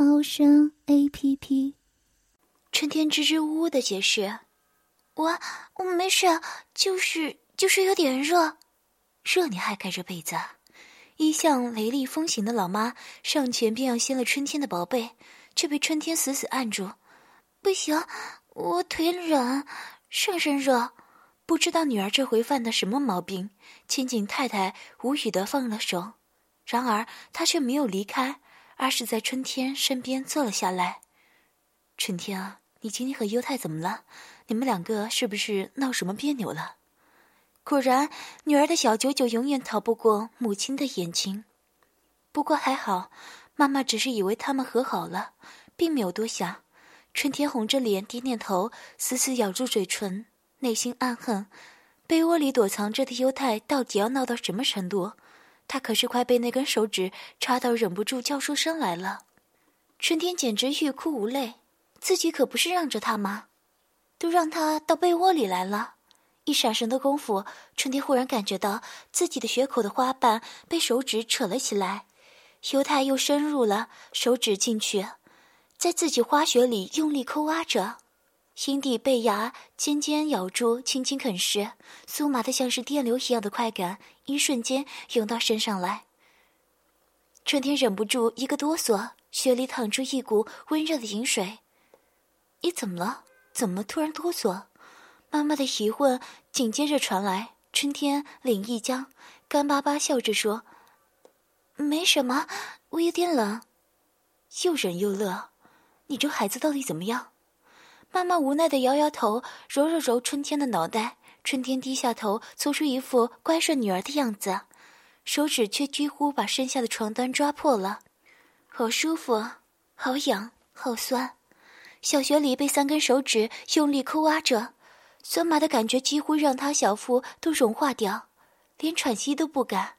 猫声 A P P。春天支支吾吾的解释：“我我没事，就是就是有点热，热你还盖着被子？”一向雷厉风行的老妈上前便要掀了春天的薄被，却被春天死死按住：“不行，我腿软，上身热。”不知道女儿这回犯的什么毛病，千景太太无语的放了手。然而她却没有离开，而是在春天身边坐了下来。春天啊，你今天和优太怎么了？你们两个是不是闹什么别扭了？果然，女儿的小九九永远逃不过母亲的眼睛。不过还好，妈妈只是以为他们和好了，并没有多想。春天红着脸点点头，死死咬住嘴唇，内心暗恨：被窝里躲藏着的优太到底要闹到什么程度？他可是快被那根手指插到，忍不住叫出声来了。春天简直欲哭无泪，自己可不是让着他吗？都让他到被窝里来了。一闪神的功夫，春天忽然感觉到自己的血口的花瓣被手指扯了起来，犹太又深入了手指进去，在自己花穴里用力抠挖着。心底被牙尖尖咬住，轻轻啃食，酥麻的像是电流一样的快感，一瞬间涌到身上来。春天忍不住一个哆嗦，血里淌出一股温热的饮水。你怎么了？怎么突然哆嗦？妈妈的疑问紧接着传来。春天脸一僵，干巴巴笑着说：“没什么，我有点冷。”又忍又乐，你这孩子到底怎么样？妈妈无奈的摇摇头，揉了揉春天的脑袋。春天低下头，做出一副乖顺女儿的样子，手指却几乎把身下的床单抓破了。好舒服，好痒，好酸。小穴里被三根手指用力抠挖着，酸麻的感觉几乎让他小腹都融化掉，连喘息都不敢。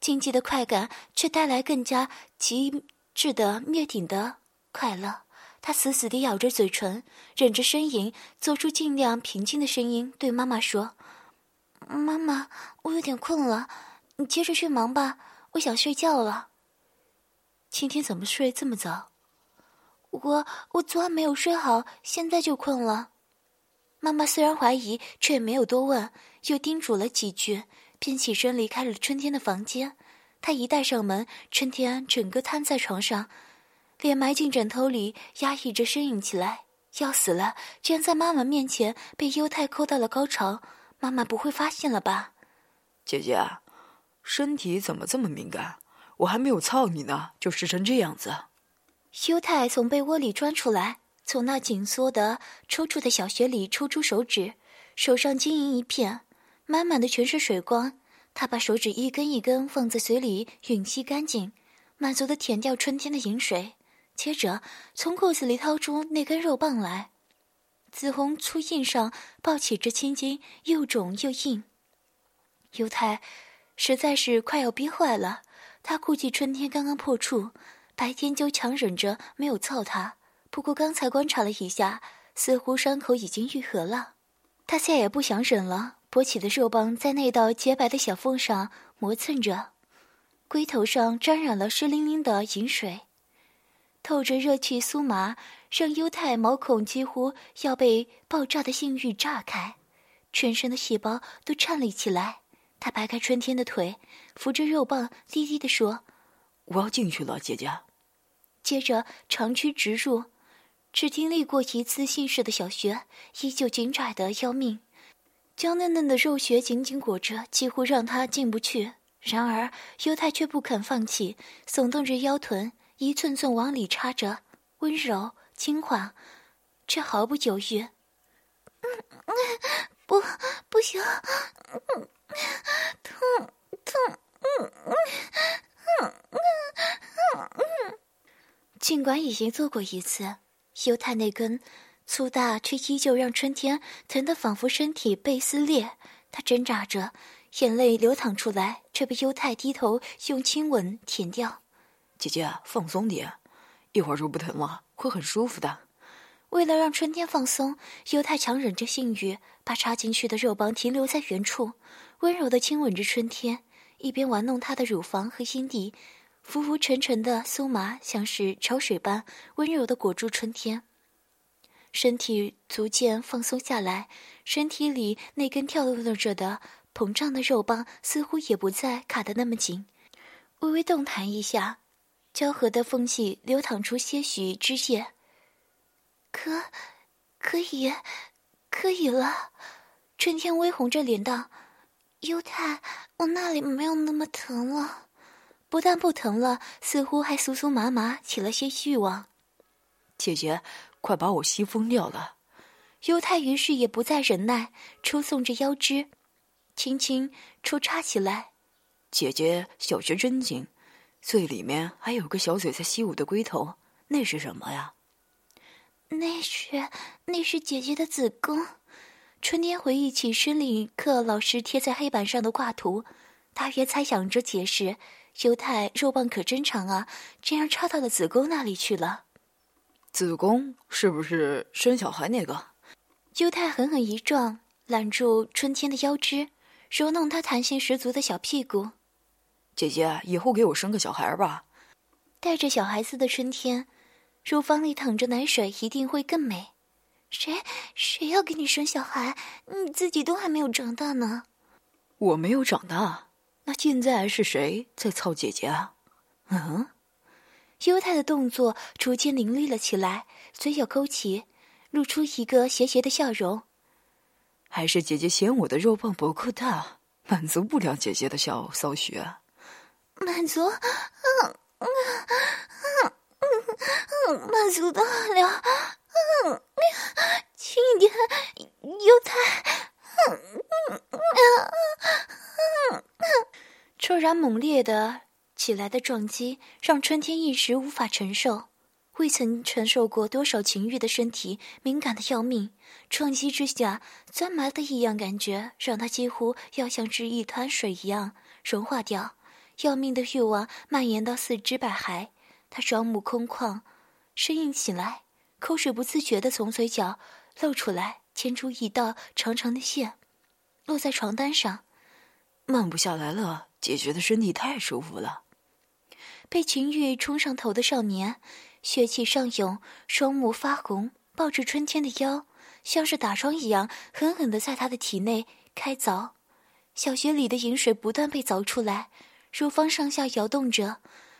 禁忌的快感却带来更加极致的灭顶的快乐。他死死地咬着嘴唇，忍着呻吟，做出尽量平静的声音，对妈妈说：“妈妈，我有点困了，你接着去忙吧，我想睡觉了。”今天怎么睡这么早？我我昨晚没有睡好，现在就困了。妈妈虽然怀疑，却也没有多问，又叮嘱了几句，便起身离开了春天的房间。她一带上门，春天整个瘫在床上。脸埋进枕头里，压抑着呻吟起来，要死了！居然在妈妈面前被优太抠到了高潮，妈妈不会发现了吧？姐姐，身体怎么这么敏感？我还没有操你呢，就湿成这样子。优太从被窝里钻出来，从那紧缩的、抽搐的小穴里抽出手指，手上晶莹一片，满满的全是水光。他把手指一根一根放在嘴里吮吸干净，满足的舔掉春天的饮水。接着，从裤子里掏出那根肉棒来，紫红粗硬上抱起这青筋，又肿又硬。犹太实在是快要憋坏了，他估计春天刚刚破处，白天就强忍着没有操他。不过刚才观察了一下，似乎伤口已经愈合了。他再也不想忍了，勃起的肉棒在那道洁白的小缝上磨蹭着，龟头上沾染了湿淋淋的饮水。透着热气，酥麻让优太毛孔几乎要被爆炸的性欲炸开，全身的细胞都颤栗起来。他掰开春天的腿，扶着肉棒，低低地说：“我要进去了，姐姐。”接着长驱直入，只经历过一次性事的小穴，依旧紧窄的要命，娇嫩嫩的肉穴紧紧裹着，几乎让他进不去。然而优太却不肯放弃，耸动着腰臀。一寸寸往里插着，温柔轻缓，却毫不犹豫。嗯，不，不行，痛痛，嗯嗯嗯嗯。尽管已经做过一次，犹太那根粗大却依旧让春天疼得仿佛身体被撕裂。他挣扎着，眼泪流淌出来，却被犹太低头用亲吻舔掉。姐姐，放松点，一会儿就不疼了，会很舒服的。为了让春天放松，犹太强忍着性欲，把插进去的肉棒停留在原处，温柔地亲吻着春天，一边玩弄她的乳房和阴蒂。浮浮沉沉的酥麻，像是潮水般温柔地裹住春天。身体逐渐放松下来，身体里那根跳动着的膨胀的肉棒似乎也不再卡得那么紧，微微动弹一下，交合的缝隙流淌出些许汁液。可，可以，可以了。春天微红着脸道：“犹太，我那里没有那么疼了。”不但不疼了，似乎还酥酥麻麻，起了些欲望。姐姐，快把我吸疯掉了！犹太于是也不再忍耐，抽送着腰肢，轻轻抽插起来。姐姐小学真紧，最里面还有个小嘴在吸我的龟头，那是什么呀？那是那是姐姐的子宫。春天回忆起生理课老师贴在黑板上的挂图，大约猜想着解释。犹太肉棒可真长啊，竟然插到了子宫那里去了。子宫是不是生小孩那个？犹太狠狠一撞，揽住春天的腰肢，揉弄她弹性十足的小屁股。姐姐，以后给我生个小孩吧。带着小孩子的春天，乳房里淌着奶水，一定会更美。谁谁要给你生小孩？你自己都还没有长大呢。我没有长大。那现在是谁在操姐姐啊？嗯，犹太的动作逐渐凌厉了起来，嘴角勾起，露出一个邪邪的笑容。还是姐姐嫌我的肉棒不够大，满足不了姐姐的小骚穴。满足，嗯嗯嗯嗯，满足的了，嗯，轻一点，犹太。突然猛烈的起来的撞击，让春天一时无法承受。未曾承受过多少情欲的身体，敏感的要命。撞击之下，钻麻的异样感觉，让他几乎要像是一滩水一样融化掉。要命的欲望蔓延到四肢百骸，他双目空旷，呻吟起来，口水不自觉地从嘴角露出来。牵出一道长长的线，落在床单上，慢不下来了。姐姐的身体太舒服了。被情欲冲上头的少年，血气上涌，双目发红，抱着春天的腰，像是打桩一样，狠狠的在他的体内开凿。小穴里的饮水不断被凿出来，乳房上下摇动着，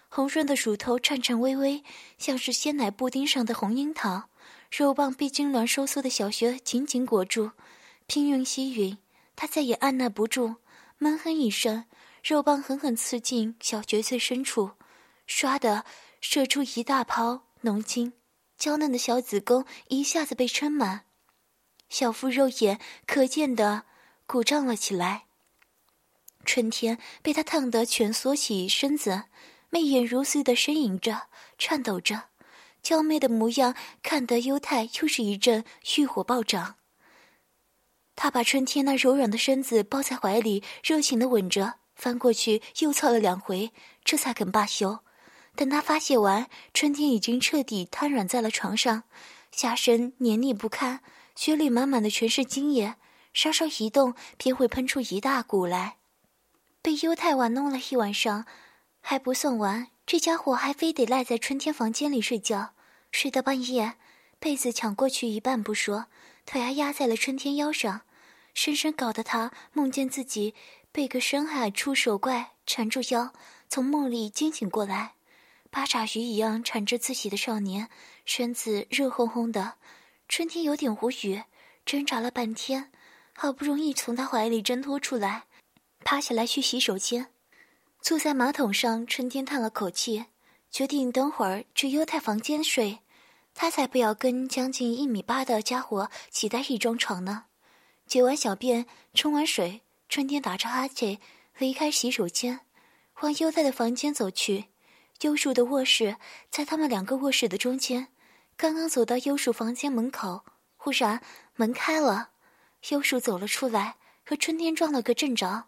红润的乳头颤颤巍巍，像是鲜奶布丁上的红樱桃。肉棒被痉挛收缩的小穴紧紧裹住，拼命吸吮，他再也按捺不住，闷哼一声，肉棒狠狠刺进小穴最深处，唰的射出一大泡浓精，娇嫩的小子宫一下子被撑满，小腹肉眼可见的鼓胀了起来。春天被他烫得蜷缩起身子，媚眼如丝的呻吟着，颤抖着。娇媚的模样，看得犹太又是一阵欲火暴涨。他把春天那柔软的身子抱在怀里，热情的吻着，翻过去又操了两回，这才肯罢休。等他发泄完，春天已经彻底瘫软在了床上，下身黏腻不堪，血里满满的全是精液，稍稍一动便会喷出一大股来。被犹太玩弄了一晚上，还不算完。这家伙还非得赖在春天房间里睡觉，睡到半夜，被子抢过去一半不说，腿还压在了春天腰上，深深搞得他梦见自己被个深海触手怪缠住腰，从梦里惊醒过来，八爪鱼一样缠着自己的少年，身子热烘烘的。春天有点无语，挣扎了半天，好不容易从他怀里挣脱出来，趴下来去洗手间。坐在马桶上，春天叹了口气，决定等会儿去犹太房间睡。他才不要跟将近一米八的家伙挤在一张床呢。解完小便，冲完水，春天打着哈欠离开洗手间，往犹太的房间走去。优树的卧室在他们两个卧室的中间。刚刚走到优树房间门口，忽然门开了，优树走了出来，和春天撞了个正着。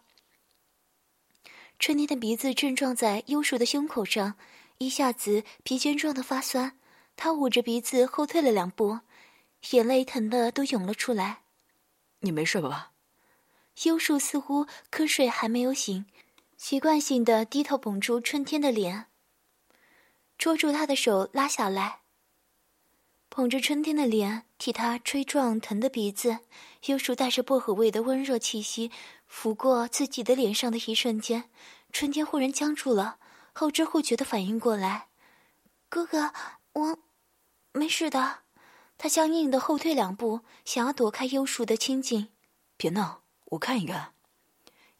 春天的鼻子正撞在优树的胸口上，一下子鼻尖撞得发酸，他捂着鼻子后退了两步，眼泪疼得都涌了出来。你没事吧？优树似乎瞌睡还没有醒，习惯性的低头捧住春天的脸，捉住他的手拉下来。捧着春天的脸，替他吹撞疼的鼻子，优树带着薄荷味的温热气息拂过自己的脸上的一瞬间，春天忽然僵住了，后知后觉的反应过来：“哥哥，我没事的。”他僵硬的后退两步，想要躲开幽树的亲近。别闹，我看一看。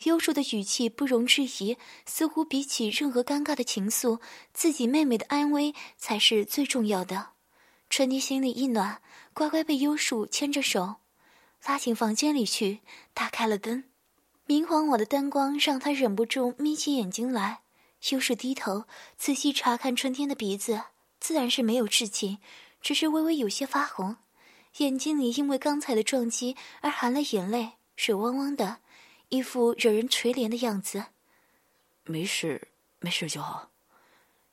幽树的语气不容置疑，似乎比起任何尴尬的情愫，自己妹妹的安危才是最重要的。春妮心里一暖，乖乖被优树牵着手，拉进房间里去，打开了灯。明晃晃的灯光让他忍不住眯起眼睛来。优树低头仔细查看春天的鼻子，自然是没有事情，只是微微有些发红，眼睛里因为刚才的撞击而含了眼泪，水汪汪的，一副惹人垂怜的样子。没事，没事就好。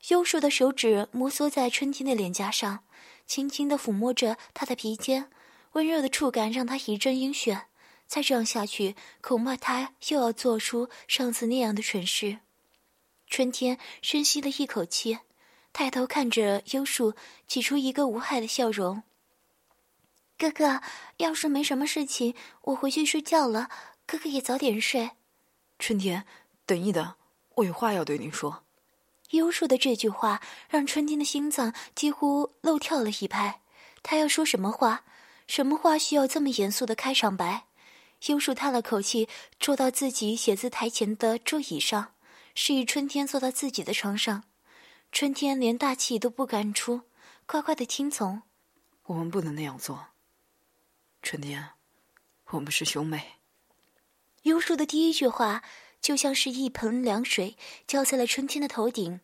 优树的手指摩挲在春天的脸颊上。轻轻的抚摸着他的鼻尖，温热的触感让他一阵晕眩。再这样下去，恐怕他又要做出上次那样的蠢事。春天深吸了一口气，抬头看着优树，挤出一个无害的笑容。哥哥，要是没什么事情，我回去睡觉了。哥哥也早点睡。春天，等一等，我有话要对你说。优树的这句话让春天的心脏几乎漏跳了一拍。他要说什么话？什么话需要这么严肃的开场白？优树叹了口气，坐到自己写字台前的桌椅上，示意春天坐到自己的床上。春天连大气都不敢出，乖乖的听从。我们不能那样做。春天，我们是兄妹。优树的第一句话。就像是一盆凉水浇在了春天的头顶，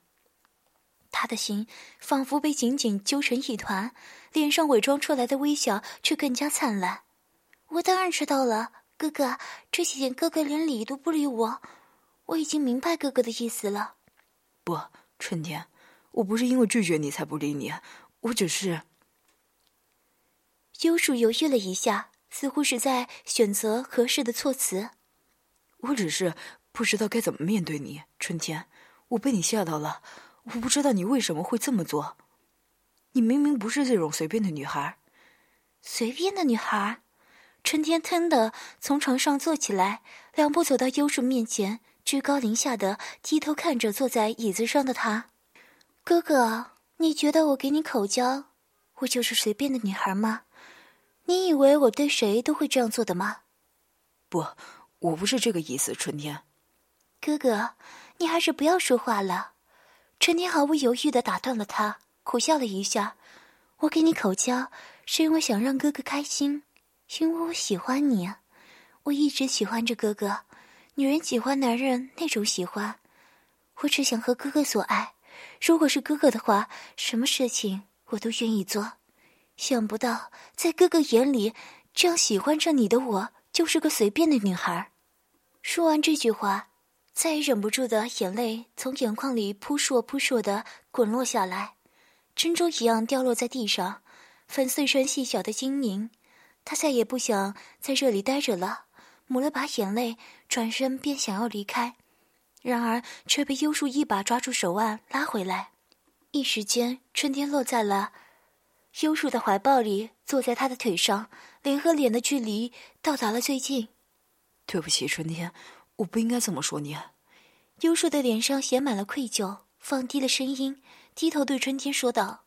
他的心仿佛被紧紧揪成一团，脸上伪装出来的微笑却更加灿烂。我当然知道了，哥哥，这几天哥哥连理都不理我，我已经明白哥哥的意思了。不，春天，我不是因为拒绝你才不理你，我只是……幽树犹豫了一下，似乎是在选择合适的措辞。我只是。不知道该怎么面对你，春天，我被你吓到了。我不知道你为什么会这么做。你明明不是这种随便的女孩。随便的女孩，春天腾的从床上坐起来，两步走到幽树面前，居高临下的低头看着坐在椅子上的他。哥哥，你觉得我给你口交，我就是随便的女孩吗？你以为我对谁都会这样做的吗？不，我不是这个意思，春天。哥哥，你还是不要说话了。陈天毫不犹豫的打断了他，苦笑了一下。我给你口交，是因为想让哥哥开心，因为我喜欢你。我一直喜欢着哥哥，女人喜欢男人那种喜欢。我只想和哥哥做爱。如果是哥哥的话，什么事情我都愿意做。想不到，在哥哥眼里，这样喜欢着你的我，就是个随便的女孩。说完这句话。再也忍不住的眼泪从眼眶里扑朔扑朔的滚落下来，珍珠一样掉落在地上，粉碎成细小的晶莹。他再也不想在这里待着了，抹了把眼泪，转身便想要离开，然而却被优树一把抓住手腕拉回来。一时间，春天落在了优树的怀抱里，坐在他的腿上，脸和脸的距离到达了最近。对不起，春天。我不应该这么说你。优树的脸上写满了愧疚，放低了声音，低头对春天说道：“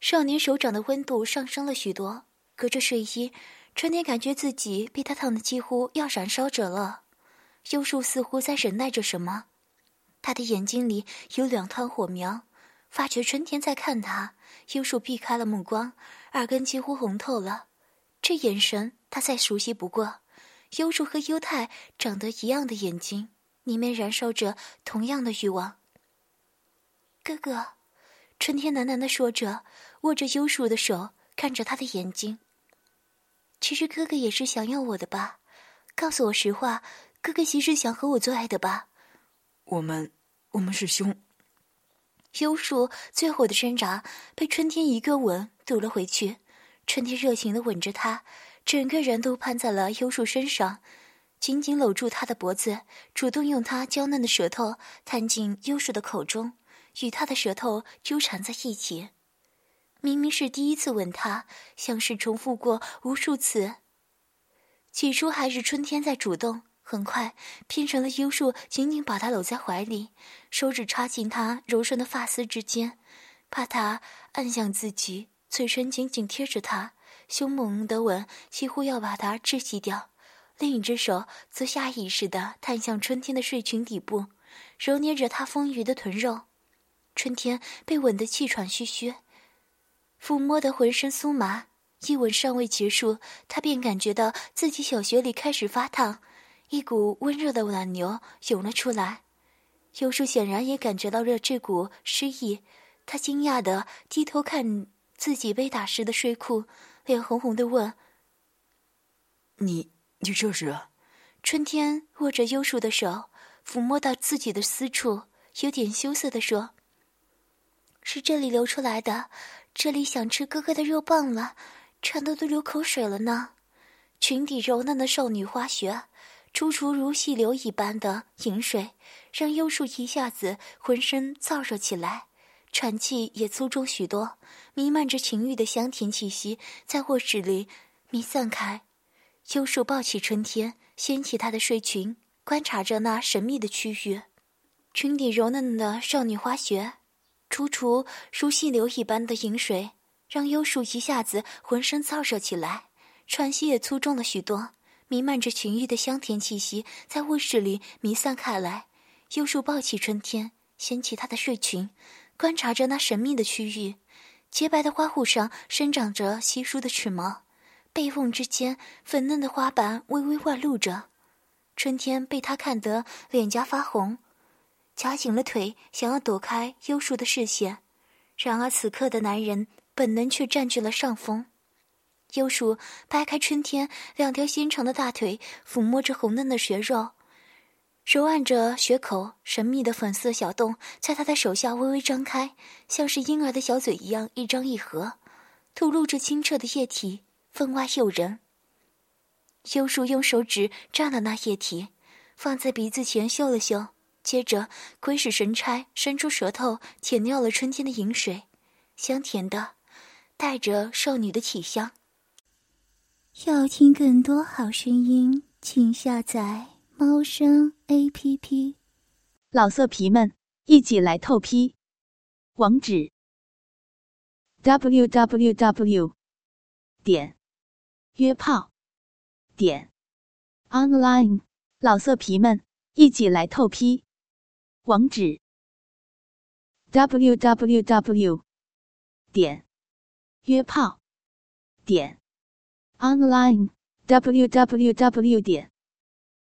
少年手掌的温度上升了许多，隔着睡衣，春天感觉自己被他烫的几乎要燃烧着了。”优树似乎在忍耐着什么，他的眼睛里有两团火苗，发觉春天在看他，优树避开了目光，耳根几乎红透了，这眼神他再熟悉不过。优树和优太长得一样的眼睛，里面燃烧着同样的欲望。哥哥，春天喃喃的说着，握着优树的手，看着他的眼睛。其实哥哥也是想要我的吧？告诉我实话，哥哥其实想和我做爱的吧？我们，我们是兄。优树最后的挣扎被春天一个吻堵了回去。春天热情的吻着他，整个人都攀在了优树身上，紧紧搂住他的脖子，主动用他娇嫩的舌头探进优树的口中，与他的舌头纠缠在一起。明明是第一次吻他，像是重复过无数次。起初还是春天在主动，很快变成了优树紧紧把他搂在怀里，手指插进他柔顺的发丝之间，把他按向自己，嘴唇紧紧贴着他，凶猛的吻几乎要把他窒息掉。另一只手则下意识地探向春天的睡裙底部，揉捏着他丰腴的臀肉。春天被吻得气喘吁吁。抚摸得浑身酥麻，一吻尚未结束，他便感觉到自己小穴里开始发烫，一股温热的暖流涌了出来。优树显然也感觉到了这股湿意，他惊讶地低头看自己被打湿的睡裤，脸红红的问：“你，你这是？”春天握着优树的手，抚摸到自己的私处，有点羞涩地说：“是这里流出来的。”这里想吃哥哥的肉棒了，馋得都流口水了呢。裙底柔嫩的少女花穴，楚楚如细流一般的饮水，让优树一下子浑身燥热起来，喘气也粗重许多，弥漫着情欲的香甜气息在卧室里弥散开。优树抱起春天，掀起她的睡裙，观察着那神秘的区域，裙底柔嫩的少女花穴。楚楚如细流一般的饮水，让优树一下子浑身燥热起来，喘息也粗重了许多，弥漫着情欲的香甜气息在卧室里弥散开来。优树抱起春天，掀起她的睡裙，观察着那神秘的区域，洁白的花护上生长着稀疏的齿毛，背缝之间粉嫩的花瓣微微外露着。春天被他看得脸颊发红。夹紧了腿，想要躲开优树的视线，然而此刻的男人本能却占据了上风。优树掰开春天两条纤长的大腿，抚摸着红嫩的血肉，揉按着血口，神秘的粉色小洞在他的手下微微张开，像是婴儿的小嘴一样一张一合，吐露着清澈的液体，分外诱人。优树用手指蘸了那液体，放在鼻子前嗅了嗅。接着，鬼使神差，伸出舌头舔掉了春天的饮水，香甜的，带着少女的体香。要听更多好声音，请下载猫声 A P P。老色皮们，一起来透批！网址：w w w. 点约炮点 online。老色皮们，一起来透批！网址：w w w. 点约炮点 online w w w. 点